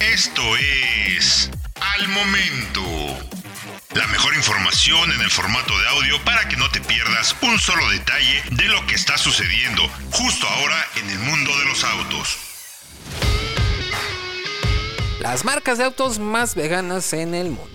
Esto es Al Momento. La mejor información en el formato de audio para que no te pierdas un solo detalle de lo que está sucediendo justo ahora en el mundo de los autos. Las marcas de autos más veganas en el mundo.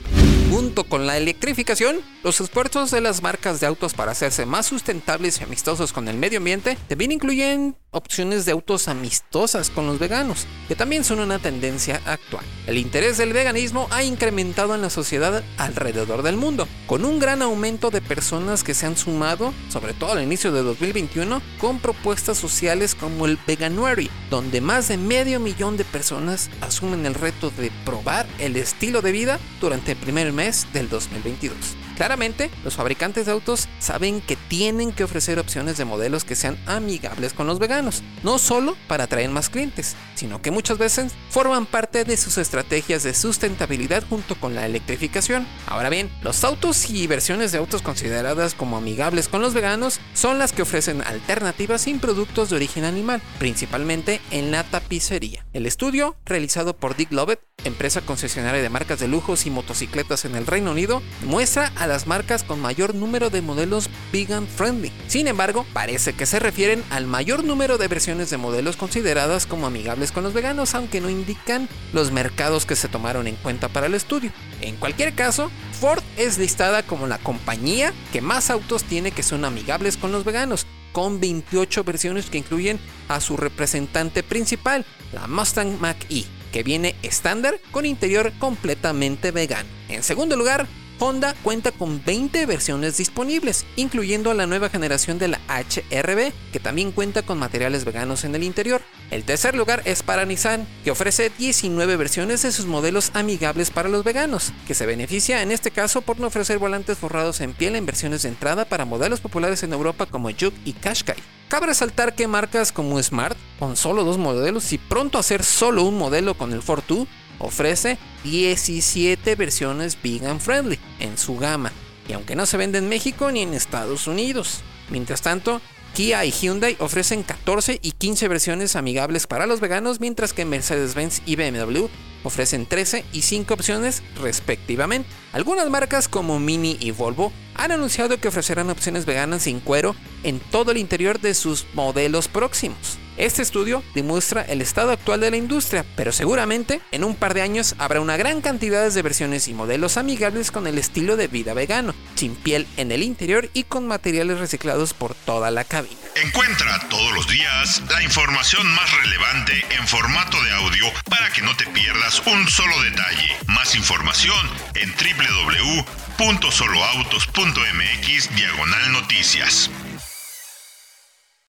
Junto con la electrificación, los esfuerzos de las marcas de autos para hacerse más sustentables y amistosos con el medio ambiente también incluyen opciones de autos amistosas con los veganos, que también son una tendencia actual. El interés del veganismo ha incrementado en la sociedad alrededor del mundo, con un gran aumento de personas que se han sumado, sobre todo al inicio de 2021, con propuestas sociales como el Veganuary, donde más de medio millón de personas asumen el reto de probar el estilo de vida durante el primer mes del 2022. Claramente, los fabricantes de autos saben que tienen que ofrecer opciones de modelos que sean amigables con los veganos, no solo para atraer más clientes, sino que muchas veces forman parte de sus estrategias de sustentabilidad junto con la electrificación. Ahora bien, los autos y versiones de autos consideradas como amigables con los veganos son las que ofrecen alternativas sin productos de origen animal, principalmente en la tapicería. El estudio, realizado por Dick Lovett, empresa concesionaria de marcas de lujos y motocicletas en el Reino Unido, muestra a las marcas con mayor número de modelos vegan friendly. Sin embargo, parece que se refieren al mayor número de versiones de modelos consideradas como amigables con los veganos, aunque no indican los mercados que se tomaron en cuenta para el estudio. En cualquier caso, Ford es listada como la compañía que más autos tiene que son amigables con los veganos, con 28 versiones que incluyen a su representante principal, la Mustang Mach-E que viene estándar con interior completamente vegano. En segundo lugar, Honda cuenta con 20 versiones disponibles, incluyendo la nueva generación de la HRB, que también cuenta con materiales veganos en el interior. El tercer lugar es para Nissan, que ofrece 19 versiones de sus modelos amigables para los veganos, que se beneficia en este caso por no ofrecer volantes forrados en piel en versiones de entrada para modelos populares en Europa como Juke y Qashqai. Cabe resaltar que marcas como Smart, con solo dos modelos y pronto hacer solo un modelo con el Fortwo, ofrece 17 versiones vegan friendly en su gama, y aunque no se vende en México ni en Estados Unidos. Mientras tanto, Kia y Hyundai ofrecen 14 y 15 versiones amigables para los veganos, mientras que Mercedes-Benz y BMW ofrecen 13 y 5 opciones respectivamente. Algunas marcas como Mini y Volvo han anunciado que ofrecerán opciones veganas sin cuero en todo el interior de sus modelos próximos. Este estudio demuestra el estado actual de la industria, pero seguramente en un par de años habrá una gran cantidad de versiones y modelos amigables con el estilo de vida vegano, sin piel en el interior y con materiales reciclados por toda la cabina. Encuentra todos los días la información más relevante en formato de audio para que no te pierdas un solo detalle. Más información en www.soloautos.mx diagonal noticias.